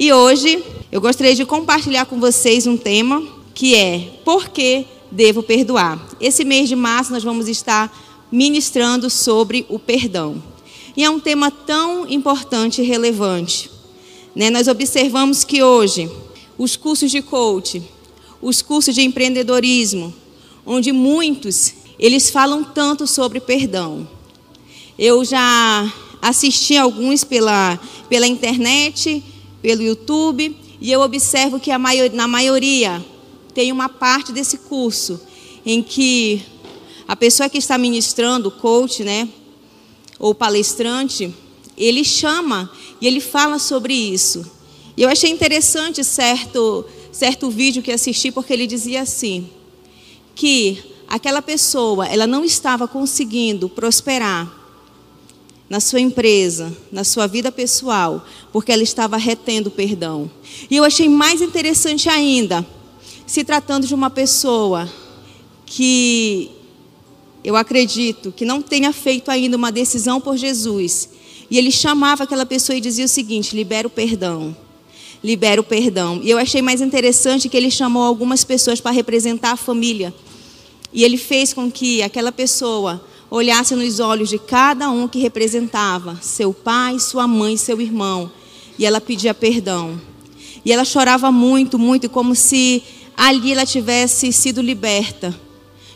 E hoje eu gostaria de compartilhar com vocês um tema que é Por que devo perdoar? Esse mês de março nós vamos estar ministrando sobre o perdão. E é um tema tão importante e relevante. Né? Nós observamos que hoje os cursos de coaching, os cursos de empreendedorismo, onde muitos eles falam tanto sobre perdão. Eu já assisti alguns pela, pela internet, pelo YouTube, e eu observo que maior, na maioria tem uma parte desse curso em que a pessoa que está ministrando, o coach, né, ou palestrante, ele chama e ele fala sobre isso. E eu achei interessante certo, certo vídeo que assisti, porque ele dizia assim, que aquela pessoa, ela não estava conseguindo prosperar na sua empresa, na sua vida pessoal, porque ela estava retendo perdão. E eu achei mais interessante ainda, se tratando de uma pessoa que eu acredito que não tenha feito ainda uma decisão por Jesus, e ele chamava aquela pessoa e dizia o seguinte: libera o perdão. Libera o perdão. E eu achei mais interessante que ele chamou algumas pessoas para representar a família. E ele fez com que aquela pessoa olhasse nos olhos de cada um que representava seu pai, sua mãe, seu irmão, e ela pedia perdão. E ela chorava muito, muito, como se ali ela tivesse sido liberta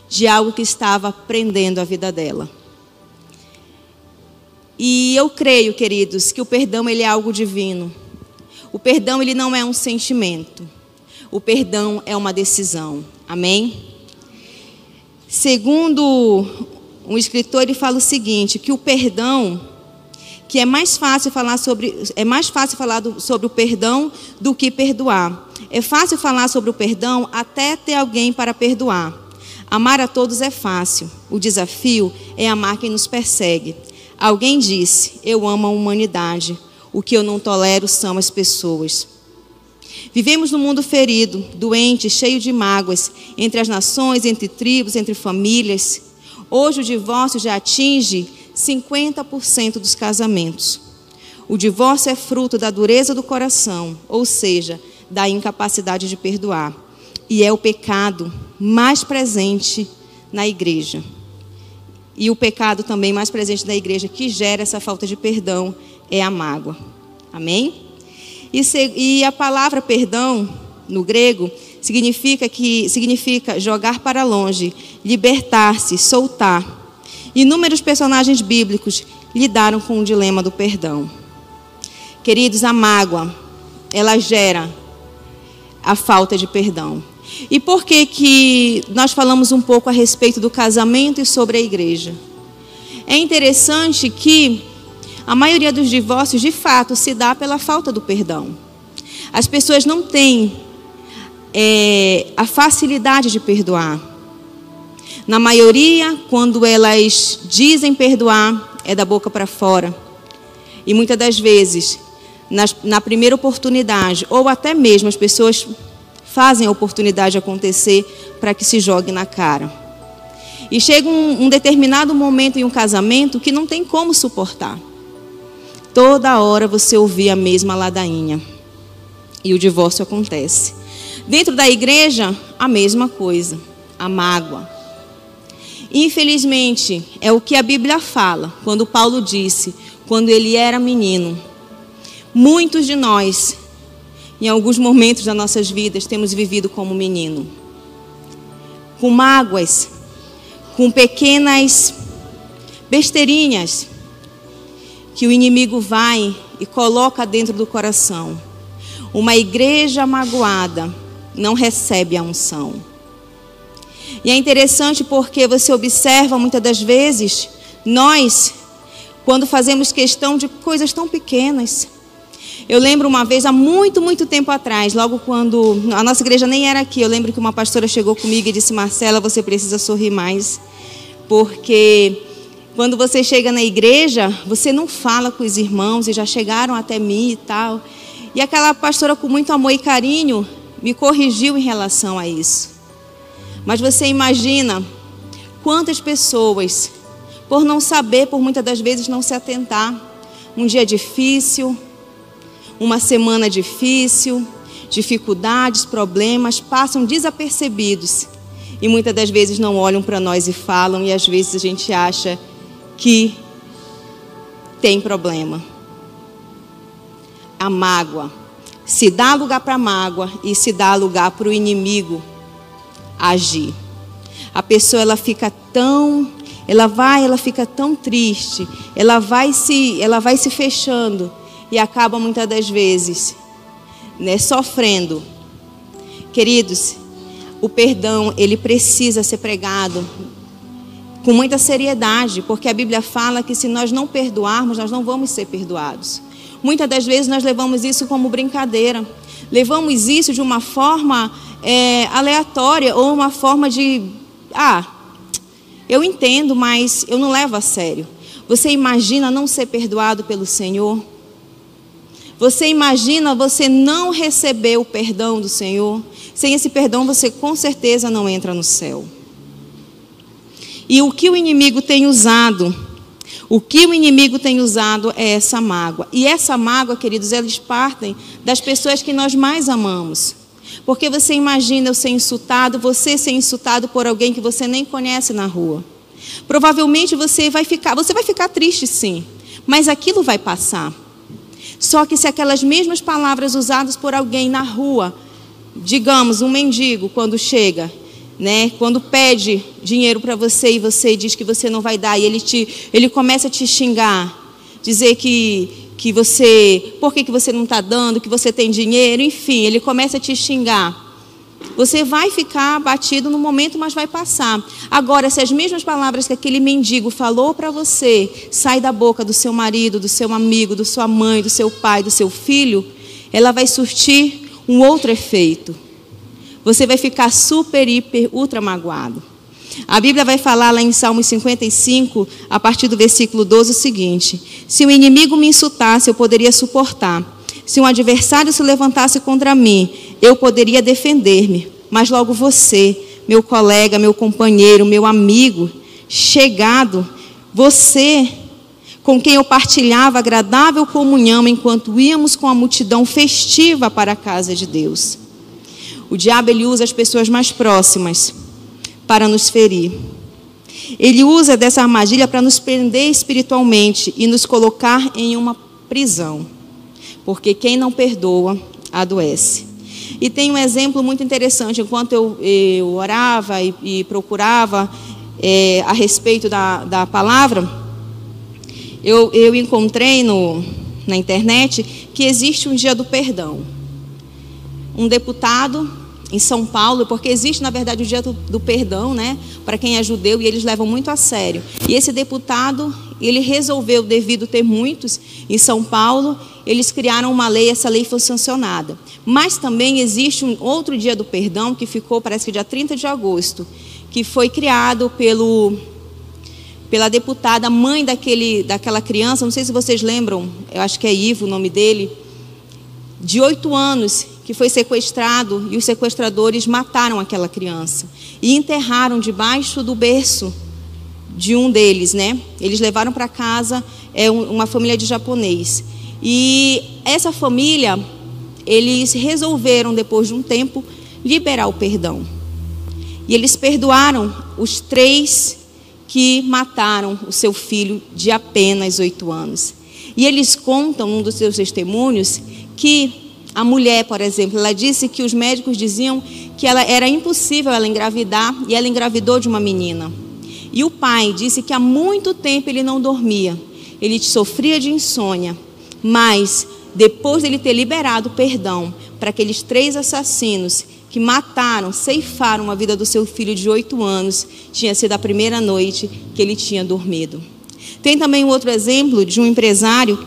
de algo que estava prendendo a vida dela. E eu creio, queridos, que o perdão ele é algo divino. O perdão ele não é um sentimento. O perdão é uma decisão. Amém? Segundo um escritor, ele fala o seguinte, que o perdão, que é mais fácil falar sobre, é mais fácil falar do, sobre o perdão do que perdoar. É fácil falar sobre o perdão até ter alguém para perdoar. Amar a todos é fácil. O desafio é amar quem nos persegue. Alguém disse: Eu amo a humanidade. O que eu não tolero são as pessoas. Vivemos num mundo ferido, doente, cheio de mágoas, entre as nações, entre tribos, entre famílias. Hoje o divórcio já atinge 50% dos casamentos. O divórcio é fruto da dureza do coração, ou seja, da incapacidade de perdoar. E é o pecado mais presente na igreja. E o pecado também mais presente na igreja que gera essa falta de perdão é a mágoa. Amém? E, se, e a palavra perdão, no grego, significa que significa jogar para longe, libertar-se, soltar. Inúmeros personagens bíblicos lidaram com o dilema do perdão. Queridos, a mágoa, ela gera a falta de perdão. E por que que nós falamos um pouco a respeito do casamento e sobre a igreja? É interessante que a maioria dos divórcios, de fato, se dá pela falta do perdão. As pessoas não têm é, a facilidade de perdoar. Na maioria, quando elas dizem perdoar, é da boca para fora. E muitas das vezes, na, na primeira oportunidade, ou até mesmo as pessoas fazem a oportunidade acontecer para que se jogue na cara. E chega um, um determinado momento em um casamento que não tem como suportar. Toda hora você ouvir a mesma ladainha. E o divórcio acontece. Dentro da igreja, a mesma coisa, a mágoa. Infelizmente, é o que a Bíblia fala, quando Paulo disse, quando ele era menino. Muitos de nós, em alguns momentos das nossas vidas, temos vivido como menino. Com mágoas, com pequenas besteirinhas que o inimigo vai e coloca dentro do coração. Uma igreja magoada não recebe a unção. E é interessante porque você observa muitas das vezes, nós, quando fazemos questão de coisas tão pequenas. Eu lembro uma vez, há muito, muito tempo atrás, logo quando a nossa igreja nem era aqui, eu lembro que uma pastora chegou comigo e disse: Marcela, você precisa sorrir mais, porque quando você chega na igreja, você não fala com os irmãos e já chegaram até mim e tal. E aquela pastora, com muito amor e carinho, me corrigiu em relação a isso. Mas você imagina quantas pessoas, por não saber, por muitas das vezes não se atentar, um dia difícil, uma semana difícil, dificuldades, problemas passam desapercebidos e muitas das vezes não olham para nós e falam, e às vezes a gente acha que tem problema. A mágoa. Se dá lugar para a mágoa e se dá lugar para o inimigo agir. A pessoa ela fica tão, ela vai, ela fica tão triste, ela vai se, ela vai se fechando e acaba muitas das vezes, né, sofrendo. Queridos, o perdão, ele precisa ser pregado com muita seriedade, porque a Bíblia fala que se nós não perdoarmos, nós não vamos ser perdoados. Muitas das vezes nós levamos isso como brincadeira, levamos isso de uma forma é, aleatória ou uma forma de, ah, eu entendo, mas eu não levo a sério. Você imagina não ser perdoado pelo Senhor? Você imagina você não receber o perdão do Senhor? Sem esse perdão, você com certeza não entra no céu. E o que o inimigo tem usado? O que o inimigo tem usado é essa mágoa. E essa mágoa, queridos, eles partem das pessoas que nós mais amamos. Porque você imagina eu ser insultado, você ser insultado por alguém que você nem conhece na rua. Provavelmente você vai ficar, você vai ficar triste sim, mas aquilo vai passar. Só que se aquelas mesmas palavras usadas por alguém na rua digamos, um mendigo quando chega, né, quando pede dinheiro para você e você diz que você não vai dar e ele te, ele começa a te xingar, dizer que que você, por que, que você não está dando, que você tem dinheiro, enfim, ele começa a te xingar. Você vai ficar abatido no momento, mas vai passar. Agora, se as mesmas palavras que aquele mendigo falou para você saem da boca do seu marido, do seu amigo, da sua mãe, do seu pai, do seu filho, ela vai surtir um outro efeito. Você vai ficar super, hiper, ultra magoado. A Bíblia vai falar lá em Salmos 55, a partir do versículo 12, o seguinte: Se o inimigo me insultasse, eu poderia suportar. Se um adversário se levantasse contra mim, eu poderia defender-me. Mas logo você, meu colega, meu companheiro, meu amigo, chegado, você com quem eu partilhava agradável comunhão enquanto íamos com a multidão festiva para a casa de Deus. O diabo ele usa as pessoas mais próximas para nos ferir. Ele usa dessa armadilha para nos prender espiritualmente e nos colocar em uma prisão. Porque quem não perdoa, adoece. E tem um exemplo muito interessante. Enquanto eu, eu orava e, e procurava é, a respeito da, da palavra, eu, eu encontrei no, na internet que existe um dia do perdão. Um deputado em São Paulo, porque existe, na verdade, o dia do, do perdão, né, para quem é judeu, e eles levam muito a sério. E esse deputado, ele resolveu, devido ter muitos em São Paulo, eles criaram uma lei, essa lei foi sancionada. Mas também existe um outro dia do perdão, que ficou, parece que dia 30 de agosto, que foi criado pelo pela deputada mãe daquele, daquela criança, não sei se vocês lembram, eu acho que é Ivo o nome dele, de oito anos, que foi sequestrado e os sequestradores mataram aquela criança e enterraram debaixo do berço de um deles, né? Eles levaram para casa é uma família de japonês e essa família eles resolveram depois de um tempo liberar o perdão e eles perdoaram os três que mataram o seu filho de apenas oito anos. E eles contam, num dos seus testemunhos, que a mulher, por exemplo, ela disse que os médicos diziam que ela era impossível ela engravidar e ela engravidou de uma menina. E o pai disse que há muito tempo ele não dormia, ele sofria de insônia, mas depois dele ter liberado perdão para aqueles três assassinos que mataram, ceifaram a vida do seu filho de oito anos, tinha sido a primeira noite que ele tinha dormido. Tem também um outro exemplo de um empresário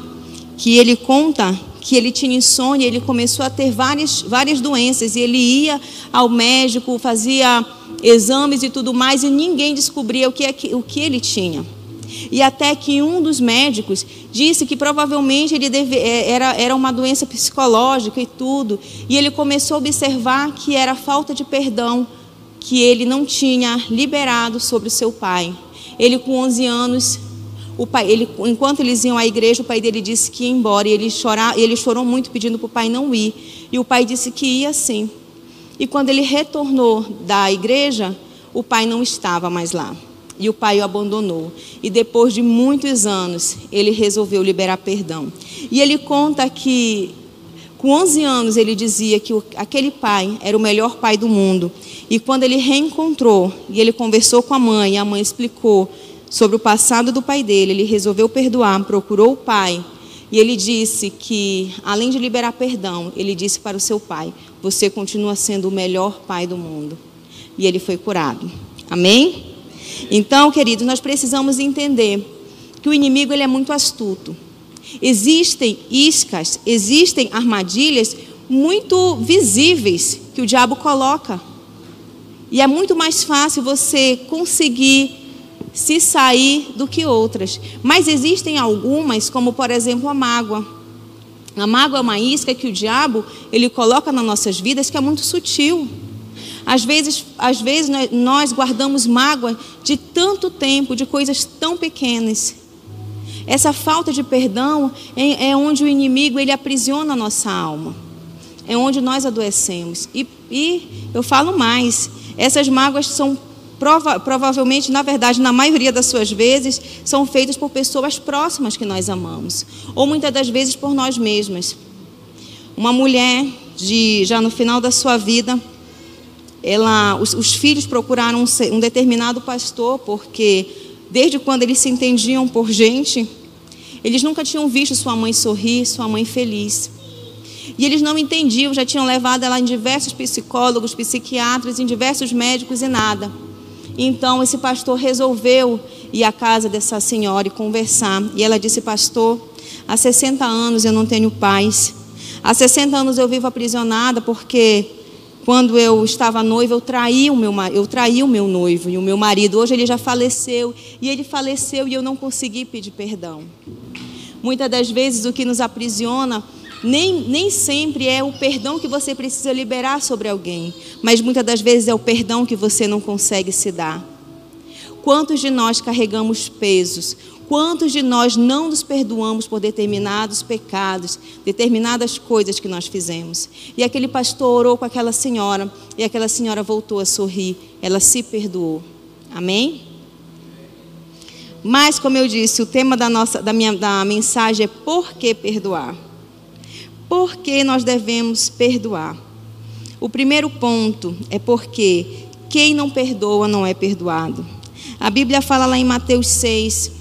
que ele conta que ele tinha insônia, ele começou a ter várias, várias doenças e ele ia ao médico, fazia exames e tudo mais e ninguém descobria o que, é o que ele tinha. E até que um dos médicos disse que provavelmente ele deve, é, era, era uma doença psicológica e tudo. E ele começou a observar que era falta de perdão que ele não tinha liberado sobre o seu pai. Ele, com 11 anos, o pai, ele, enquanto eles iam à igreja, o pai dele disse que ia embora. E ele, chorar, ele chorou muito pedindo para o pai não ir. E o pai disse que ia sim. E quando ele retornou da igreja, o pai não estava mais lá. E o pai o abandonou. E depois de muitos anos, ele resolveu liberar perdão. E ele conta que, com 11 anos, ele dizia que aquele pai era o melhor pai do mundo. E quando ele reencontrou e ele conversou com a mãe, a mãe explicou sobre o passado do pai dele, ele resolveu perdoar, procurou o pai. E ele disse que, além de liberar perdão, ele disse para o seu pai: Você continua sendo o melhor pai do mundo. E ele foi curado. Amém? Então, queridos, nós precisamos entender que o inimigo ele é muito astuto. Existem iscas, existem armadilhas muito visíveis que o diabo coloca. E é muito mais fácil você conseguir se sair do que outras. Mas existem algumas, como por exemplo a mágoa. A mágoa é uma isca que o diabo ele coloca nas nossas vidas que é muito sutil. Às vezes, às vezes nós guardamos mágoa de tanto tempo, de coisas tão pequenas. Essa falta de perdão é, é onde o inimigo ele aprisiona a nossa alma. É onde nós adoecemos. E, e eu falo mais, essas mágoas são prova, provavelmente, na verdade, na maioria das suas vezes, são feitas por pessoas próximas que nós amamos, ou muitas das vezes por nós mesmas. Uma mulher de já no final da sua vida, ela, os, os filhos procuraram um, um determinado pastor, porque desde quando eles se entendiam por gente, eles nunca tinham visto sua mãe sorrir, sua mãe feliz. E eles não entendiam, já tinham levado ela em diversos psicólogos, psiquiatras, em diversos médicos e nada. Então esse pastor resolveu ir à casa dessa senhora e conversar. E ela disse: Pastor, há 60 anos eu não tenho paz. Há 60 anos eu vivo aprisionada porque quando eu estava noiva, eu traí o meu eu traí o meu noivo e o meu marido. Hoje ele já faleceu e ele faleceu e eu não consegui pedir perdão. Muitas das vezes o que nos aprisiona nem, nem sempre é o perdão que você precisa liberar sobre alguém, mas muitas das vezes é o perdão que você não consegue se dar. Quantos de nós carregamos pesos? Quantos de nós não nos perdoamos por determinados pecados, determinadas coisas que nós fizemos? E aquele pastor orou com aquela senhora e aquela senhora voltou a sorrir, ela se perdoou. Amém? Mas, como eu disse, o tema da, nossa, da, minha, da mensagem é por que perdoar? Por que nós devemos perdoar? O primeiro ponto é porque quem não perdoa não é perdoado. A Bíblia fala lá em Mateus 6,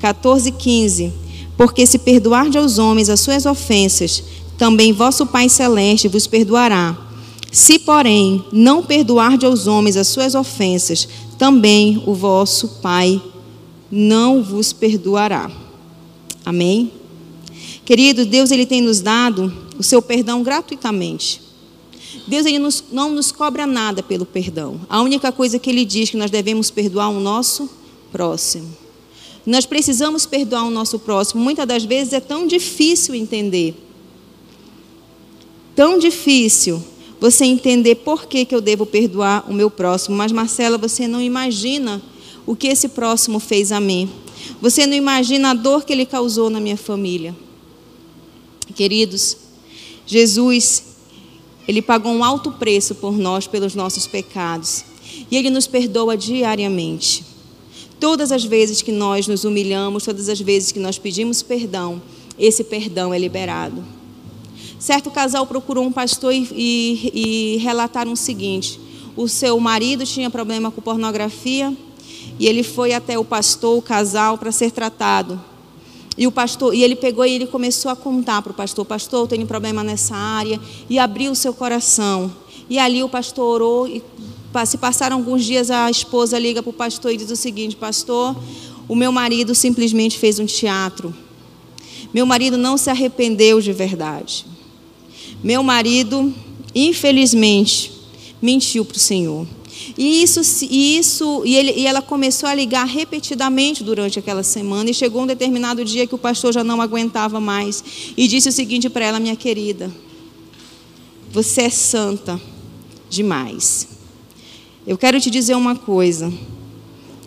14 e 15: Porque se perdoarde aos homens as suas ofensas, também vosso Pai Celeste vos perdoará. Se, porém, não perdoarde aos homens as suas ofensas, também o vosso Pai não vos perdoará. Amém? Querido, Deus ele tem nos dado o seu perdão gratuitamente. Deus ele nos, não nos cobra nada pelo perdão. A única coisa que ele diz que nós devemos perdoar o nosso próximo. Nós precisamos perdoar o nosso próximo. Muitas das vezes é tão difícil entender. Tão difícil você entender por que, que eu devo perdoar o meu próximo. Mas, Marcela, você não imagina o que esse próximo fez a mim. Você não imagina a dor que ele causou na minha família. Queridos, Jesus, ele pagou um alto preço por nós, pelos nossos pecados, e ele nos perdoa diariamente. Todas as vezes que nós nos humilhamos, todas as vezes que nós pedimos perdão, esse perdão é liberado. Certo casal procurou um pastor e, e, e relataram o seguinte: o seu marido tinha problema com pornografia e ele foi até o pastor, o casal, para ser tratado. E o pastor, e ele pegou e ele começou a contar para o pastor, pastor, eu tenho problema nessa área, e abriu o seu coração. E ali o pastor orou e se passaram alguns dias a esposa liga para o pastor e diz o seguinte, pastor, o meu marido simplesmente fez um teatro. Meu marido não se arrependeu de verdade. Meu marido, infelizmente, mentiu para o Senhor. E isso, e isso e, ele, e ela começou a ligar repetidamente durante aquela semana. E chegou um determinado dia que o pastor já não aguentava mais. E disse o seguinte para ela, minha querida: Você é santa demais. Eu quero te dizer uma coisa.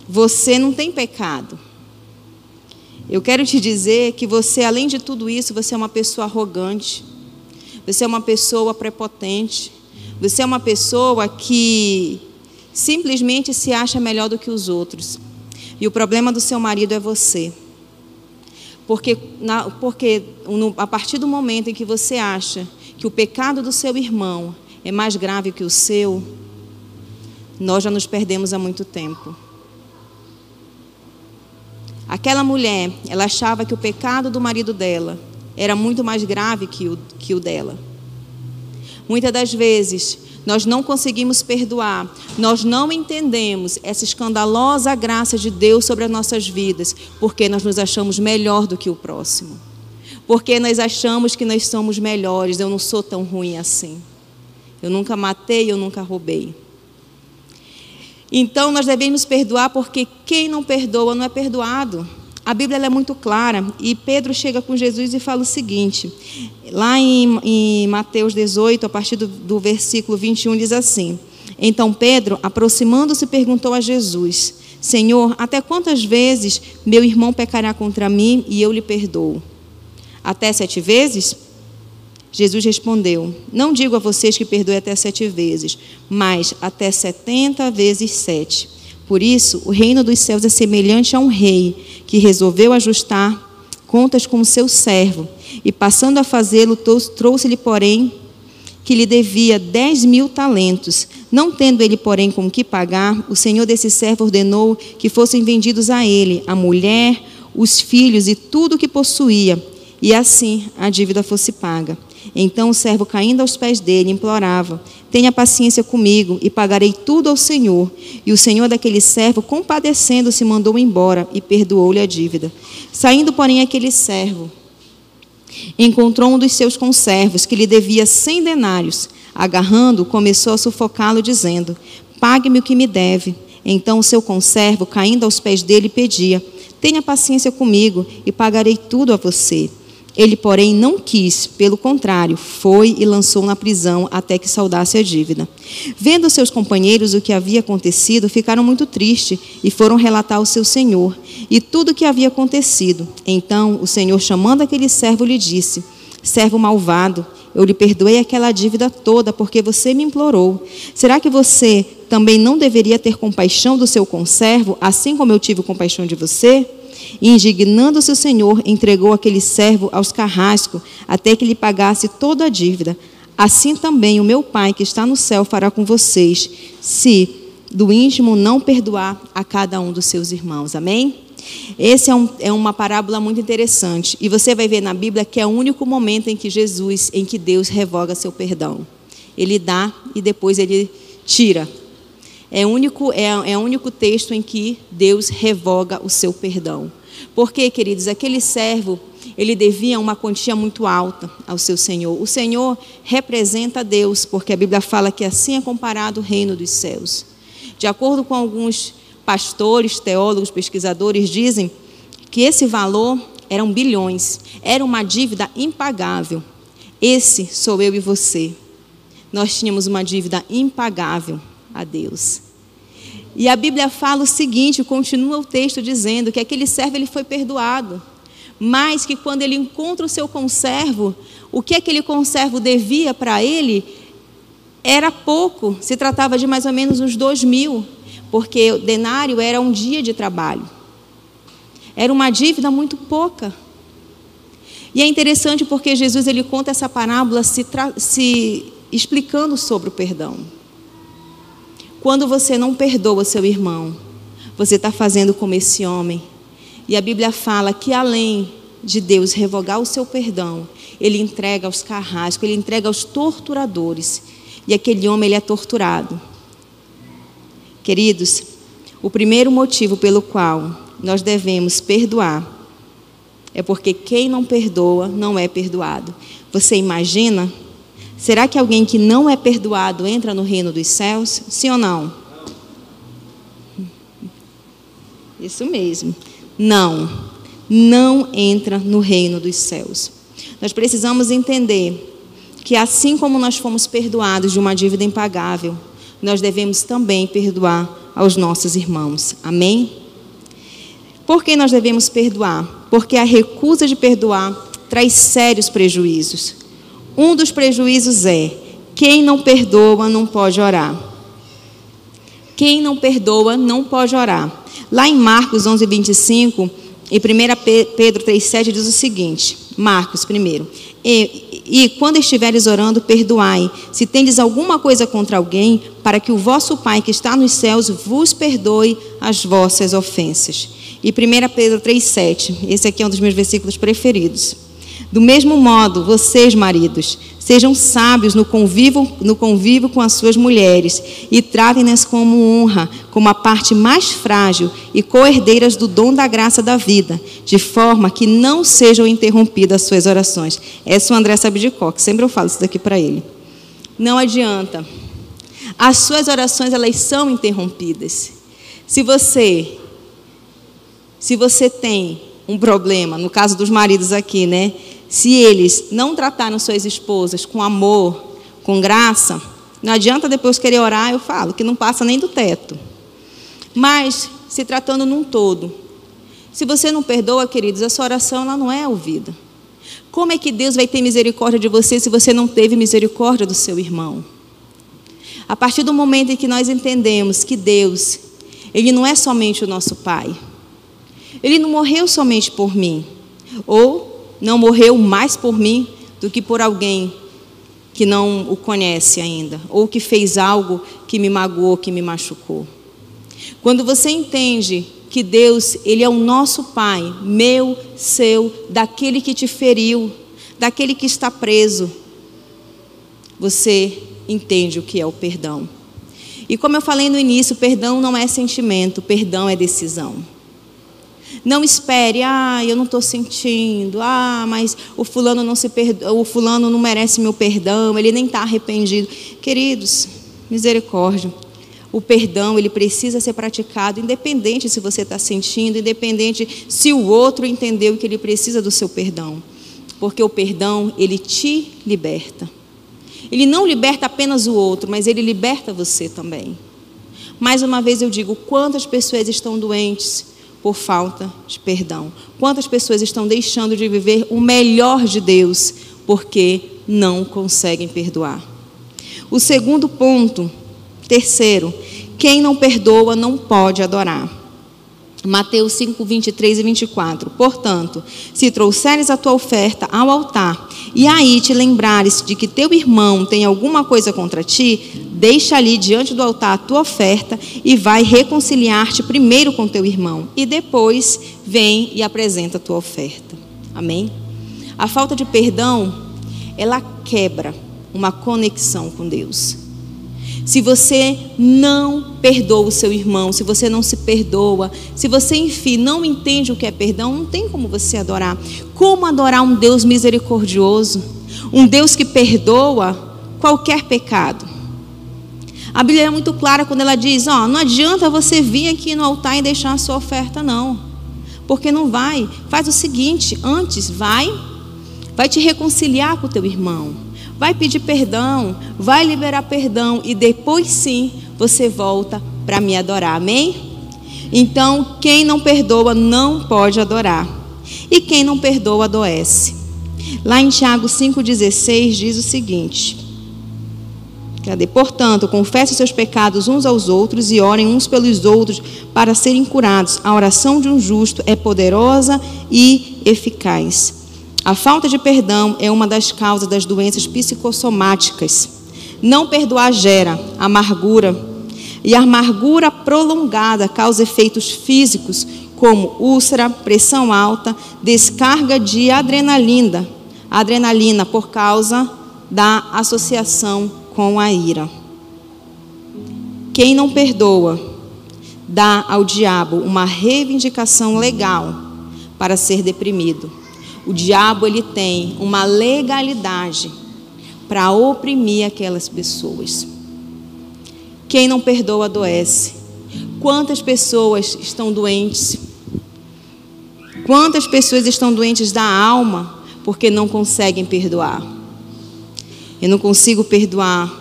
Você não tem pecado. Eu quero te dizer que você, além de tudo isso, você é uma pessoa arrogante, você é uma pessoa prepotente, você é uma pessoa que simplesmente se acha melhor do que os outros. E o problema do seu marido é você. Porque, na, porque no, a partir do momento em que você acha que o pecado do seu irmão é mais grave que o seu, nós já nos perdemos há muito tempo. Aquela mulher, ela achava que o pecado do marido dela era muito mais grave que o, que o dela. Muitas das vezes, nós não conseguimos perdoar, nós não entendemos essa escandalosa graça de Deus sobre as nossas vidas, porque nós nos achamos melhor do que o próximo. Porque nós achamos que nós somos melhores, eu não sou tão ruim assim. Eu nunca matei, eu nunca roubei. Então nós devemos perdoar porque quem não perdoa não é perdoado. A Bíblia é muito clara e Pedro chega com Jesus e fala o seguinte: lá em, em Mateus 18, a partir do, do versículo 21, diz assim: Então Pedro, aproximando-se, perguntou a Jesus: Senhor, até quantas vezes meu irmão pecará contra mim e eu lhe perdoo? Até sete vezes? Jesus respondeu: Não digo a vocês que perdoe até sete vezes, mas até setenta vezes sete. Por isso, o reino dos céus é semelhante a um rei que resolveu ajustar contas com o seu servo, e passando a fazê-lo, trouxe-lhe, porém, que lhe devia dez mil talentos. Não tendo ele, porém, com que pagar, o senhor desse servo ordenou que fossem vendidos a ele a mulher, os filhos e tudo o que possuía, e assim a dívida fosse paga. Então o servo, caindo aos pés dele, implorava: Tenha paciência comigo e pagarei tudo ao Senhor. E o Senhor daquele servo, compadecendo-se, mandou embora e perdoou-lhe a dívida. Saindo, porém, aquele servo, encontrou um dos seus conservos que lhe devia cem denários. Agarrando, começou a sufocá-lo, dizendo: Pague-me o que me deve. Então o seu conservo, caindo aos pés dele, pedia: Tenha paciência comigo e pagarei tudo a você. Ele, porém, não quis, pelo contrário, foi e lançou na prisão até que saudasse a dívida. Vendo seus companheiros o que havia acontecido, ficaram muito tristes e foram relatar ao seu senhor e tudo o que havia acontecido. Então o senhor, chamando aquele servo, lhe disse: Servo malvado, eu lhe perdoei aquela dívida toda porque você me implorou. Será que você também não deveria ter compaixão do seu conservo, assim como eu tive compaixão de você? E, indignando-se o Senhor, entregou aquele servo aos carrascos, até que lhe pagasse toda a dívida. Assim também o meu Pai que está no céu fará com vocês, se do íntimo não perdoar a cada um dos seus irmãos. Amém? Essa é, um, é, uma parábola muito interessante. E você vai ver na Bíblia que é o único momento em que Jesus, em que Deus revoga seu perdão. Ele dá e depois ele tira. É o único, é, é único texto em que Deus revoga o seu perdão. Porque, queridos, aquele servo, ele devia uma quantia muito alta ao seu Senhor. O Senhor representa Deus, porque a Bíblia fala que assim é comparado o reino dos céus. De acordo com alguns pastores, teólogos, pesquisadores, dizem que esse valor eram bilhões, era uma dívida impagável. Esse sou eu e você. Nós tínhamos uma dívida impagável a Deus. E a Bíblia fala o seguinte, continua o texto dizendo que aquele servo ele foi perdoado, mas que quando ele encontra o seu conservo, o que aquele conservo devia para ele era pouco, se tratava de mais ou menos uns dois mil, porque o denário era um dia de trabalho. Era uma dívida muito pouca. E é interessante porque Jesus ele conta essa parábola se, se explicando sobre o perdão. Quando você não perdoa seu irmão, você está fazendo como esse homem. E a Bíblia fala que além de Deus revogar o seu perdão, ele entrega aos carrascos, ele entrega aos torturadores. E aquele homem ele é torturado. Queridos, o primeiro motivo pelo qual nós devemos perdoar é porque quem não perdoa não é perdoado. Você imagina Será que alguém que não é perdoado entra no reino dos céus? Sim ou não? Isso mesmo. Não. Não entra no reino dos céus. Nós precisamos entender que assim como nós fomos perdoados de uma dívida impagável, nós devemos também perdoar aos nossos irmãos. Amém? Por que nós devemos perdoar? porque a recusa de perdoar traz sérios prejuízos. Um dos prejuízos é: quem não perdoa não pode orar. Quem não perdoa não pode orar. Lá em Marcos 11, 25 e 1 Pedro 3,7 diz o seguinte: Marcos, primeiro. E, e quando estiveres orando, perdoai, se tendes alguma coisa contra alguém, para que o vosso Pai que está nos céus vos perdoe as vossas ofensas. E 1 Pedro 3,7, esse aqui é um dos meus versículos preferidos. Do mesmo modo, vocês, maridos, sejam sábios no convívio, no convívio com as suas mulheres e tratem-nas como honra, como a parte mais frágil e coerdeiras do dom da graça da vida, de forma que não sejam interrompidas as suas orações. Essa é o André Sabidicó, sempre eu falo isso daqui para ele. Não adianta. As suas orações, elas são interrompidas. Se você se você tem um problema, no caso dos maridos aqui, né? Se eles não trataram suas esposas com amor, com graça, não adianta depois querer orar, eu falo, que não passa nem do teto. Mas, se tratando num todo, se você não perdoa, queridos, a sua oração ela não é ouvida. Como é que Deus vai ter misericórdia de você se você não teve misericórdia do seu irmão? A partir do momento em que nós entendemos que Deus, Ele não é somente o nosso Pai, Ele não morreu somente por mim, ou não morreu mais por mim do que por alguém que não o conhece ainda, ou que fez algo que me magoou, que me machucou. Quando você entende que Deus, Ele é o nosso Pai, meu, seu, daquele que te feriu, daquele que está preso, você entende o que é o perdão. E como eu falei no início, perdão não é sentimento, perdão é decisão. Não espere, ah, eu não estou sentindo, ah, mas o fulano não se perdo... o fulano não merece meu perdão, ele nem está arrependido. Queridos, misericórdia. O perdão, ele precisa ser praticado, independente se você está sentindo, independente se o outro entendeu que ele precisa do seu perdão. Porque o perdão, ele te liberta. Ele não liberta apenas o outro, mas ele liberta você também. Mais uma vez eu digo: quantas pessoas estão doentes, por falta de perdão. Quantas pessoas estão deixando de viver o melhor de Deus porque não conseguem perdoar? O segundo ponto, terceiro, quem não perdoa não pode adorar. Mateus 5, 23 e 24. Portanto, se trouxeres a tua oferta ao altar e aí te lembrares de que teu irmão tem alguma coisa contra ti, deixa ali diante do altar a tua oferta e vai reconciliar-te primeiro com teu irmão e depois vem e apresenta a tua oferta. Amém? A falta de perdão, ela quebra uma conexão com Deus. Se você não perdoa o seu irmão, se você não se perdoa, se você, enfim, não entende o que é perdão, não tem como você adorar. Como adorar um Deus misericordioso? Um Deus que perdoa qualquer pecado. A Bíblia é muito clara quando ela diz: ó, não adianta você vir aqui no altar e deixar a sua oferta, não. Porque não vai. Faz o seguinte: antes, vai, vai te reconciliar com o teu irmão, vai pedir perdão, vai liberar perdão, e depois sim você volta para me adorar. Amém? Então, quem não perdoa não pode adorar. E quem não perdoa adoece. Lá em Tiago 5,16 diz o seguinte. Cadê? Portanto, confessem seus pecados uns aos outros e orem uns pelos outros para serem curados. A oração de um justo é poderosa e eficaz. A falta de perdão é uma das causas das doenças psicossomáticas. Não perdoar gera amargura, e a amargura prolongada causa efeitos físicos como úlcera, pressão alta, descarga de adrenalina, adrenalina por causa da associação com a ira. Quem não perdoa dá ao diabo uma reivindicação legal para ser deprimido. O diabo ele tem uma legalidade para oprimir aquelas pessoas. Quem não perdoa adoece. Quantas pessoas estão doentes? Quantas pessoas estão doentes da alma porque não conseguem perdoar? Eu não consigo perdoar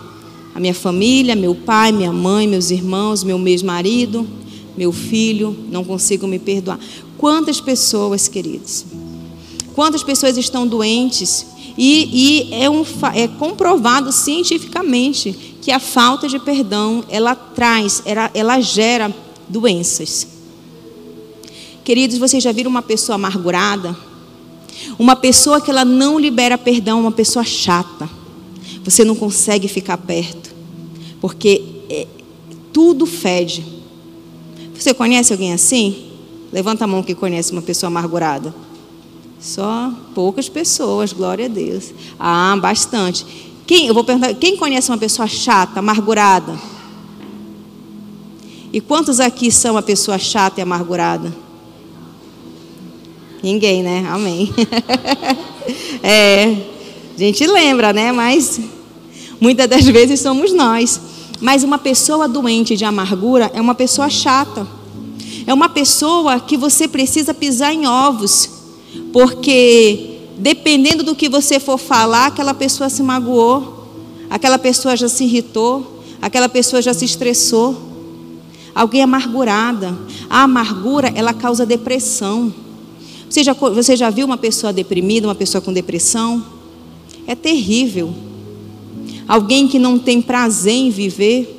a minha família, meu pai, minha mãe, meus irmãos, meu ex-marido, meu filho, não consigo me perdoar. Quantas pessoas, queridos? Quantas pessoas estão doentes e, e é, um, é comprovado cientificamente que a falta de perdão ela traz, ela, ela gera doenças. Queridos, vocês já viram uma pessoa amargurada? Uma pessoa que ela não libera perdão, uma pessoa chata. Você não consegue ficar perto, porque é, tudo fede. Você conhece alguém assim? Levanta a mão que conhece uma pessoa amargurada. Só poucas pessoas, glória a Deus. Ah, bastante. Quem, eu vou perguntar, quem conhece uma pessoa chata, amargurada? E quantos aqui são uma pessoa chata e amargurada? Ninguém, né? Amém. é, a gente lembra, né? Mas muitas das vezes somos nós. Mas uma pessoa doente de amargura é uma pessoa chata. É uma pessoa que você precisa pisar em ovos. Porque dependendo do que você for falar, aquela pessoa se magoou, aquela pessoa já se irritou, aquela pessoa já se estressou. Alguém amargurada. A amargura, ela causa depressão. Você já, você já viu uma pessoa deprimida, uma pessoa com depressão? É terrível. Alguém que não tem prazer em viver.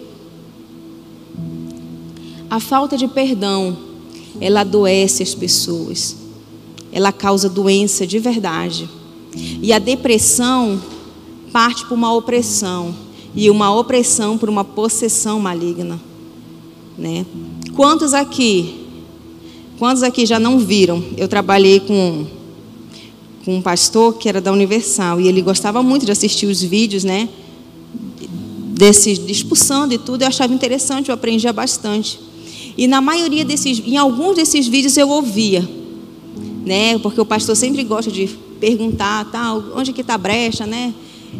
A falta de perdão, ela adoece as pessoas. Ela causa doença de verdade. E a depressão parte por uma opressão. E uma opressão por uma possessão maligna. Né? Quantos aqui Quantos aqui já não viram? Eu trabalhei com, com um pastor que era da Universal e ele gostava muito de assistir os vídeos, né? Desse, de expulsando e tudo, eu achava interessante, eu aprendia bastante. E na maioria desses, em alguns desses vídeos eu ouvia, né? Porque o pastor sempre gosta de perguntar, tal, onde que está a brecha, né?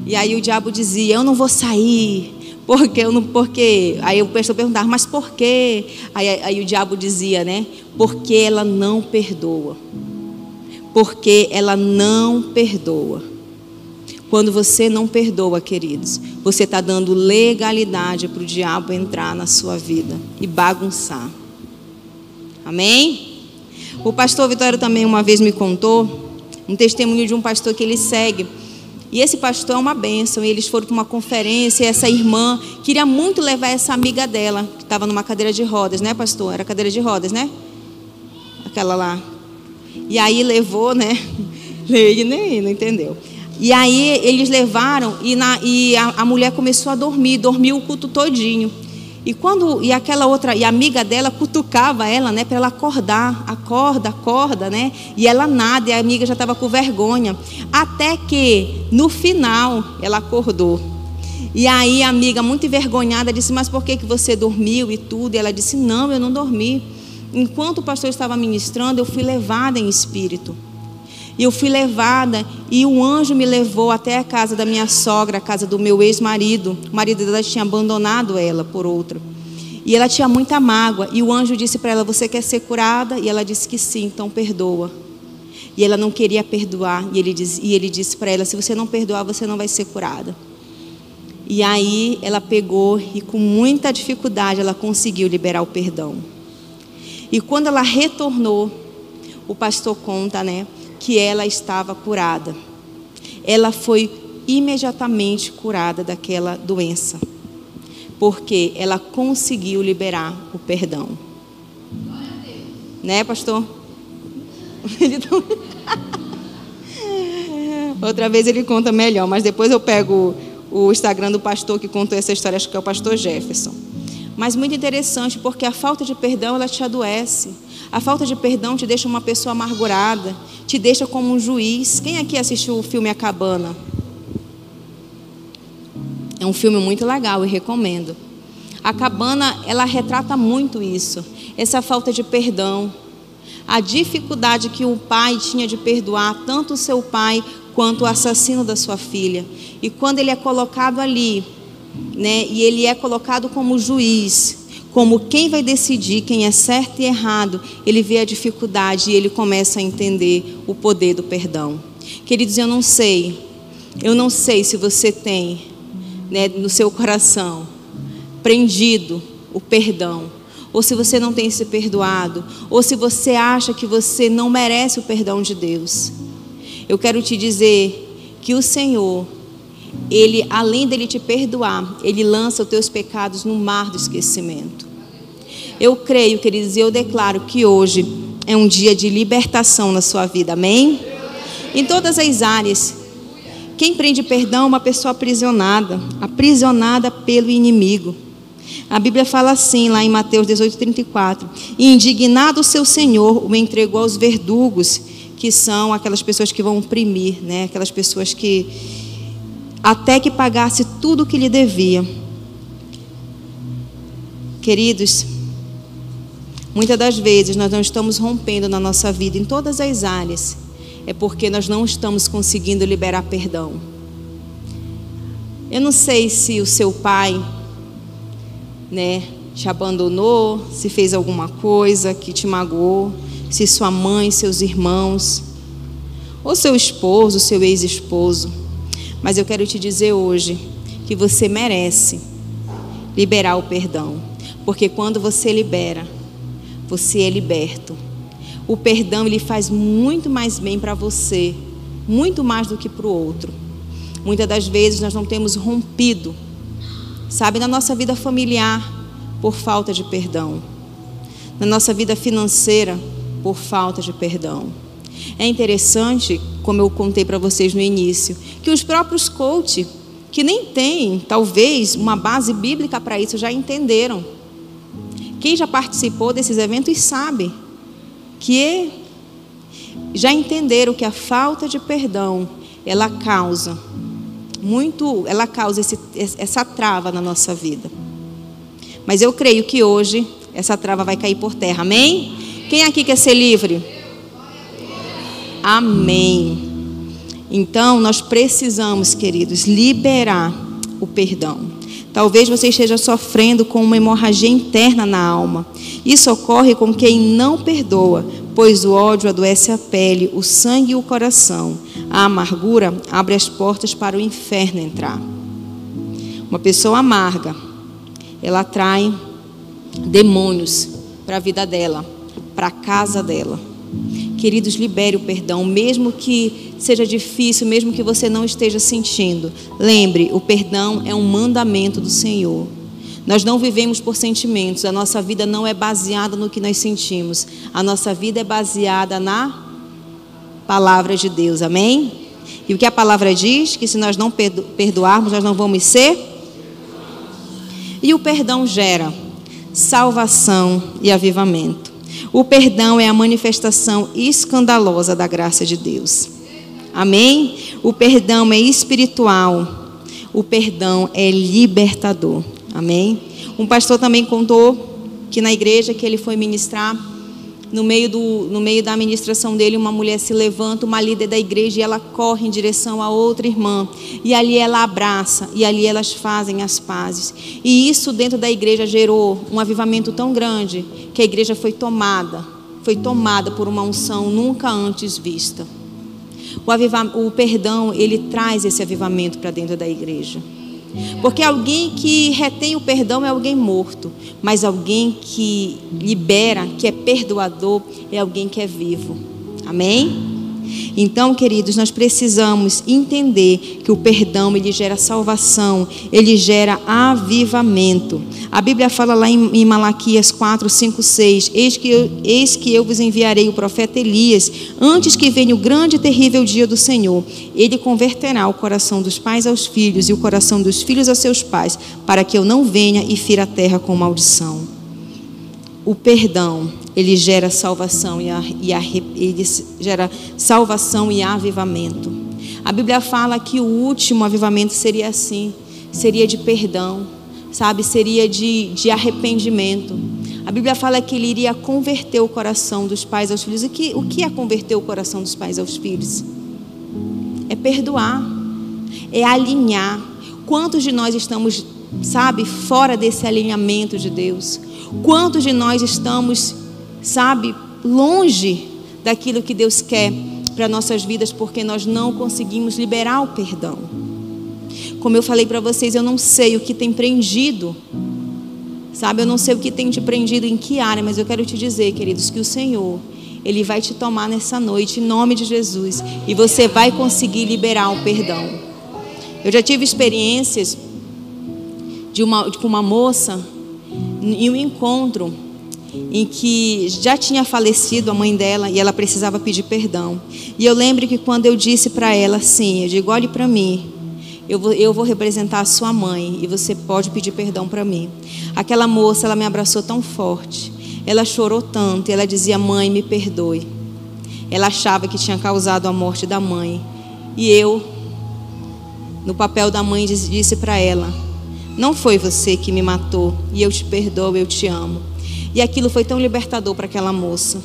E aí o diabo dizia: Eu não vou sair, porque eu não, porque aí o pastor perguntava, mas por quê? Aí, aí o diabo dizia, né? Porque ela não perdoa. Porque ela não perdoa. Quando você não perdoa, queridos, você está dando legalidade para o diabo entrar na sua vida e bagunçar. Amém? O pastor Vitório também uma vez me contou um testemunho de um pastor que ele segue e esse pastor é uma bênção. E eles foram para uma conferência e essa irmã queria muito levar essa amiga dela, que estava numa cadeira de rodas, né, pastor? Era cadeira de rodas, né? Aquela lá. E aí levou, né? Ele nem não entendeu. E aí eles levaram e, na, e a, a mulher começou a dormir, dormiu o culto todinho. E quando e aquela outra e a amiga dela cutucava ela, né, para ela acordar, acorda, acorda, né? E ela nada, e a amiga já estava com vergonha, até que no final ela acordou. E aí a amiga muito envergonhada disse: "Mas por que que você dormiu e tudo?" E ela disse: "Não, eu não dormi. Enquanto o pastor estava ministrando, eu fui levada em espírito." E eu fui levada e um anjo me levou até a casa da minha sogra, a casa do meu ex-marido. O marido dela tinha abandonado ela por outro. E ela tinha muita mágoa. E o anjo disse para ela: Você quer ser curada? E ela disse que sim, então perdoa. E ela não queria perdoar. E ele, e ele disse para ela: Se você não perdoar, você não vai ser curada. E aí ela pegou e com muita dificuldade ela conseguiu liberar o perdão. E quando ela retornou, o pastor conta, né? Que ela estava curada. Ela foi imediatamente curada daquela doença, porque ela conseguiu liberar o perdão. Né, pastor? Outra vez ele conta melhor, mas depois eu pego o Instagram do pastor que contou essa história, acho que é o pastor Jefferson. Mas muito interessante, porque a falta de perdão ela te adoece. A falta de perdão te deixa uma pessoa amargurada, te deixa como um juiz. Quem aqui assistiu o filme A Cabana? É um filme muito legal e recomendo. A Cabana, ela retrata muito isso, essa falta de perdão, a dificuldade que o pai tinha de perdoar tanto o seu pai quanto o assassino da sua filha. E quando ele é colocado ali, né, e ele é colocado como juiz, como quem vai decidir quem é certo e errado, ele vê a dificuldade e ele começa a entender o poder do perdão. Queridos, eu não sei, eu não sei se você tem né, no seu coração prendido o perdão, ou se você não tem se perdoado, ou se você acha que você não merece o perdão de Deus. Eu quero te dizer que o Senhor, ele além dele te perdoar, ele lança os teus pecados no mar do esquecimento. Eu creio, queridos, e eu declaro que hoje é um dia de libertação na sua vida. Amém? Em todas as áreas. Quem prende perdão é uma pessoa aprisionada, aprisionada pelo inimigo. A Bíblia fala assim, lá em Mateus 18, 34. E indignado o seu Senhor o entregou aos verdugos, que são aquelas pessoas que vão oprimir, né? aquelas pessoas que, até que pagasse tudo o que lhe devia. Queridos, muitas das vezes nós não estamos rompendo na nossa vida, em todas as áreas, é porque nós não estamos conseguindo liberar perdão. Eu não sei se o seu pai né, te abandonou, se fez alguma coisa que te magoou, se sua mãe, seus irmãos, ou seu esposo, seu ex-esposo. Mas eu quero te dizer hoje que você merece liberar o perdão, porque quando você libera, você é liberto. O perdão ele faz muito mais bem para você, muito mais do que para o outro. Muitas das vezes nós não temos rompido Sabe, na nossa vida familiar, por falta de perdão. Na nossa vida financeira, por falta de perdão. É interessante, como eu contei para vocês no início, que os próprios coach, que nem têm, talvez, uma base bíblica para isso, já entenderam. Quem já participou desses eventos sabe que já entenderam que a falta de perdão ela causa muito, ela causa esse, essa trava na nossa vida. Mas eu creio que hoje essa trava vai cair por terra. Amém? Quem aqui quer ser livre? Amém. Então, nós precisamos, queridos, liberar o perdão. Talvez você esteja sofrendo com uma hemorragia interna na alma. Isso ocorre com quem não perdoa, pois o ódio adoece a pele, o sangue e o coração. A amargura abre as portas para o inferno entrar. Uma pessoa amarga, ela atrai demônios para a vida dela, para a casa dela. Queridos, libere o perdão, mesmo que seja difícil, mesmo que você não esteja sentindo. Lembre, o perdão é um mandamento do Senhor. Nós não vivemos por sentimentos, a nossa vida não é baseada no que nós sentimos, a nossa vida é baseada na palavra de Deus, amém? E o que a palavra diz? Que se nós não perdoarmos, nós não vamos ser. E o perdão gera salvação e avivamento. O perdão é a manifestação escandalosa da graça de Deus. Amém? O perdão é espiritual. O perdão é libertador. Amém? Um pastor também contou que na igreja que ele foi ministrar, no meio, do, no meio da administração dele, uma mulher se levanta, uma líder da igreja, e ela corre em direção a outra irmã. E ali ela abraça, e ali elas fazem as pazes. E isso dentro da igreja gerou um avivamento tão grande que a igreja foi tomada, foi tomada por uma unção nunca antes vista. O, aviva, o perdão, ele traz esse avivamento para dentro da igreja. Porque alguém que retém o perdão é alguém morto, mas alguém que libera, que é perdoador, é alguém que é vivo. Amém? Então, queridos, nós precisamos entender que o perdão ele gera salvação, ele gera avivamento. A Bíblia fala lá em, Malaquias 4, 5, 6: eis que, eu, eis que eu vos enviarei o profeta Elias, antes que venha o grande e terrível dia do Senhor. Ele converterá o coração dos pais aos filhos e o coração dos filhos a seus pais, para que eu não venha e fira a terra com maldição. O perdão ele gera salvação e, a, e a, ele gera salvação e avivamento. A Bíblia fala que o último avivamento seria assim, seria de perdão, sabe, seria de, de arrependimento. A Bíblia fala que ele iria converter o coração dos pais aos filhos. E que, o que é converter o coração dos pais aos filhos? É perdoar, é alinhar. Quantos de nós estamos, sabe, fora desse alinhamento de Deus? Quantos de nós estamos sabe, longe daquilo que Deus quer para nossas vidas, porque nós não conseguimos liberar o perdão. Como eu falei para vocês, eu não sei o que tem prendido, Sabe, eu não sei o que tem te prendido em que área, mas eu quero te dizer, queridos, que o Senhor, Ele vai te tomar nessa noite, em nome de Jesus, e você vai conseguir liberar o perdão. Eu já tive experiências de uma, com uma moça em um encontro em que já tinha falecido a mãe dela e ela precisava pedir perdão. E eu lembro que quando eu disse para ela assim, eu digo, olhe para mim, eu vou, eu vou representar a sua mãe e você pode pedir perdão para mim. Aquela moça, ela me abraçou tão forte, ela chorou tanto e ela dizia, mãe, me perdoe. Ela achava que tinha causado a morte da mãe. E eu, no papel da mãe, disse para ela, não foi você que me matou e eu te perdoo, eu te amo. E aquilo foi tão libertador para aquela moça.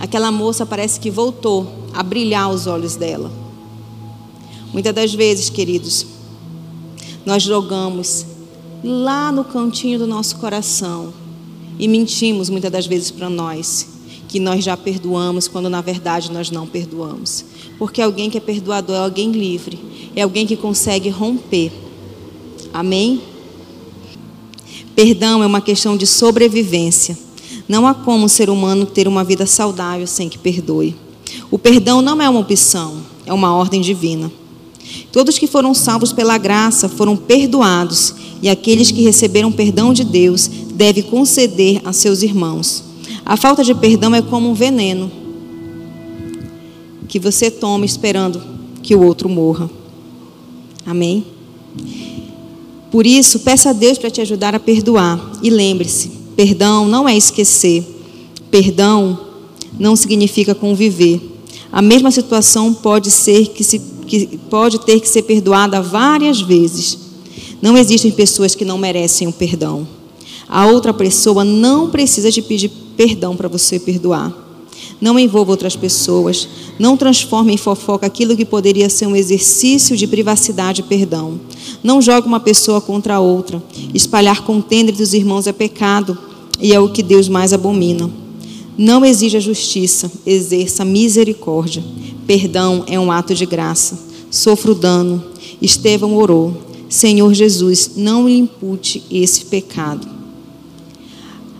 Aquela moça parece que voltou a brilhar os olhos dela. Muitas das vezes, queridos, nós jogamos lá no cantinho do nosso coração e mentimos muitas das vezes para nós que nós já perdoamos quando na verdade nós não perdoamos. Porque alguém que é perdoador é alguém livre, é alguém que consegue romper. Amém? Perdão é uma questão de sobrevivência. Não há como um ser humano ter uma vida saudável sem que perdoe. O perdão não é uma opção, é uma ordem divina. Todos que foram salvos pela graça foram perdoados, e aqueles que receberam perdão de Deus devem conceder a seus irmãos. A falta de perdão é como um veneno que você toma esperando que o outro morra. Amém? Por isso, peça a Deus para te ajudar a perdoar. E lembre-se: perdão não é esquecer. Perdão não significa conviver. A mesma situação pode ser que, se, que pode ter que ser perdoada várias vezes. Não existem pessoas que não merecem o perdão. A outra pessoa não precisa te pedir perdão para você perdoar. Não envolva outras pessoas. Não transforme em fofoca aquilo que poderia ser um exercício de privacidade e perdão. Não jogue uma pessoa contra a outra. Espalhar contenda dos irmãos é pecado e é o que Deus mais abomina. Não exija justiça, exerça misericórdia. Perdão é um ato de graça. Sofro dano. Estevão orou. Senhor Jesus, não lhe impute esse pecado.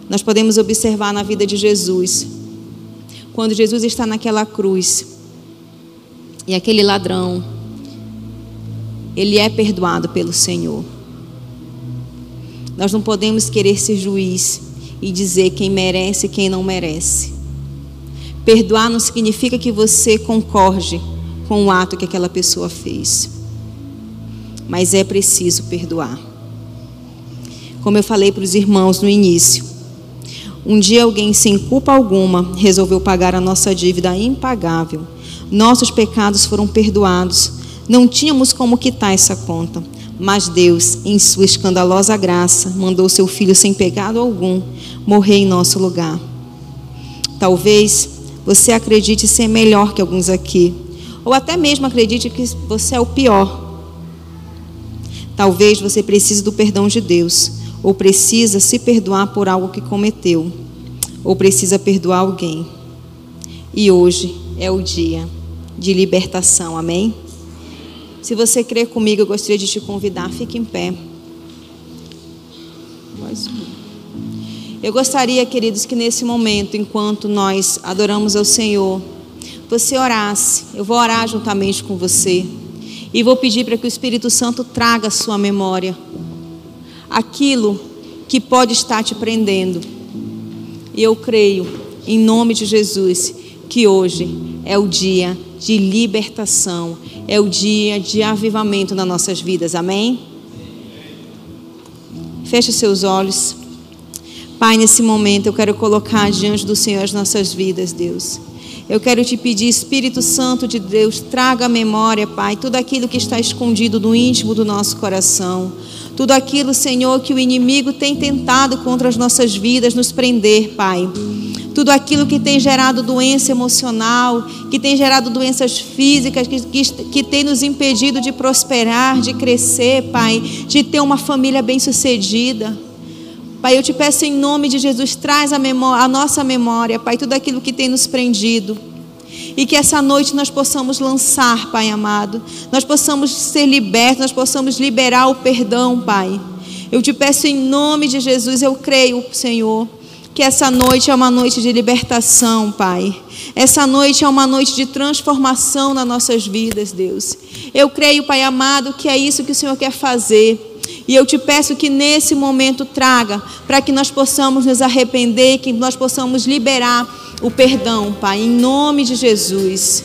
Nós podemos observar na vida de Jesus quando Jesus está naquela cruz e aquele ladrão, ele é perdoado pelo Senhor. Nós não podemos querer ser juiz e dizer quem merece e quem não merece. Perdoar não significa que você concorde com o ato que aquela pessoa fez. Mas é preciso perdoar. Como eu falei para os irmãos no início, um dia alguém sem culpa alguma resolveu pagar a nossa dívida impagável. Nossos pecados foram perdoados. Não tínhamos como quitar essa conta. Mas Deus, em sua escandalosa graça, mandou seu filho sem pecado algum morrer em nosso lugar. Talvez você acredite ser melhor que alguns aqui, ou até mesmo acredite que você é o pior. Talvez você precise do perdão de Deus ou precisa se perdoar por algo que cometeu, ou precisa perdoar alguém. E hoje é o dia de libertação, amém? Se você crer comigo, eu gostaria de te convidar, fique em pé. Eu gostaria, queridos, que nesse momento, enquanto nós adoramos ao Senhor, você orasse. Eu vou orar juntamente com você. E vou pedir para que o Espírito Santo traga a sua memória aquilo que pode estar te prendendo. E eu creio, em nome de Jesus, que hoje é o dia de libertação, é o dia de avivamento nas nossas vidas, amém? Feche seus olhos. Pai, nesse momento eu quero colocar diante do Senhor as nossas vidas, Deus. Eu quero te pedir, Espírito Santo de Deus, traga à memória, Pai, tudo aquilo que está escondido no íntimo do nosso coração tudo aquilo, Senhor, que o inimigo tem tentado contra as nossas vidas nos prender, Pai. Tudo aquilo que tem gerado doença emocional, que tem gerado doenças físicas, que, que, que tem nos impedido de prosperar, de crescer, Pai, de ter uma família bem-sucedida. Pai, eu te peço em nome de Jesus, traz a, a nossa memória, Pai, tudo aquilo que tem nos prendido. E que essa noite nós possamos lançar, Pai amado. Nós possamos ser libertos, nós possamos liberar o perdão, Pai. Eu te peço em nome de Jesus, eu creio, Senhor, que essa noite é uma noite de libertação, Pai. Essa noite é uma noite de transformação nas nossas vidas, Deus. Eu creio, Pai amado, que é isso que o Senhor quer fazer. E eu te peço que nesse momento traga, para que nós possamos nos arrepender, que nós possamos liberar o perdão, Pai, em nome de Jesus.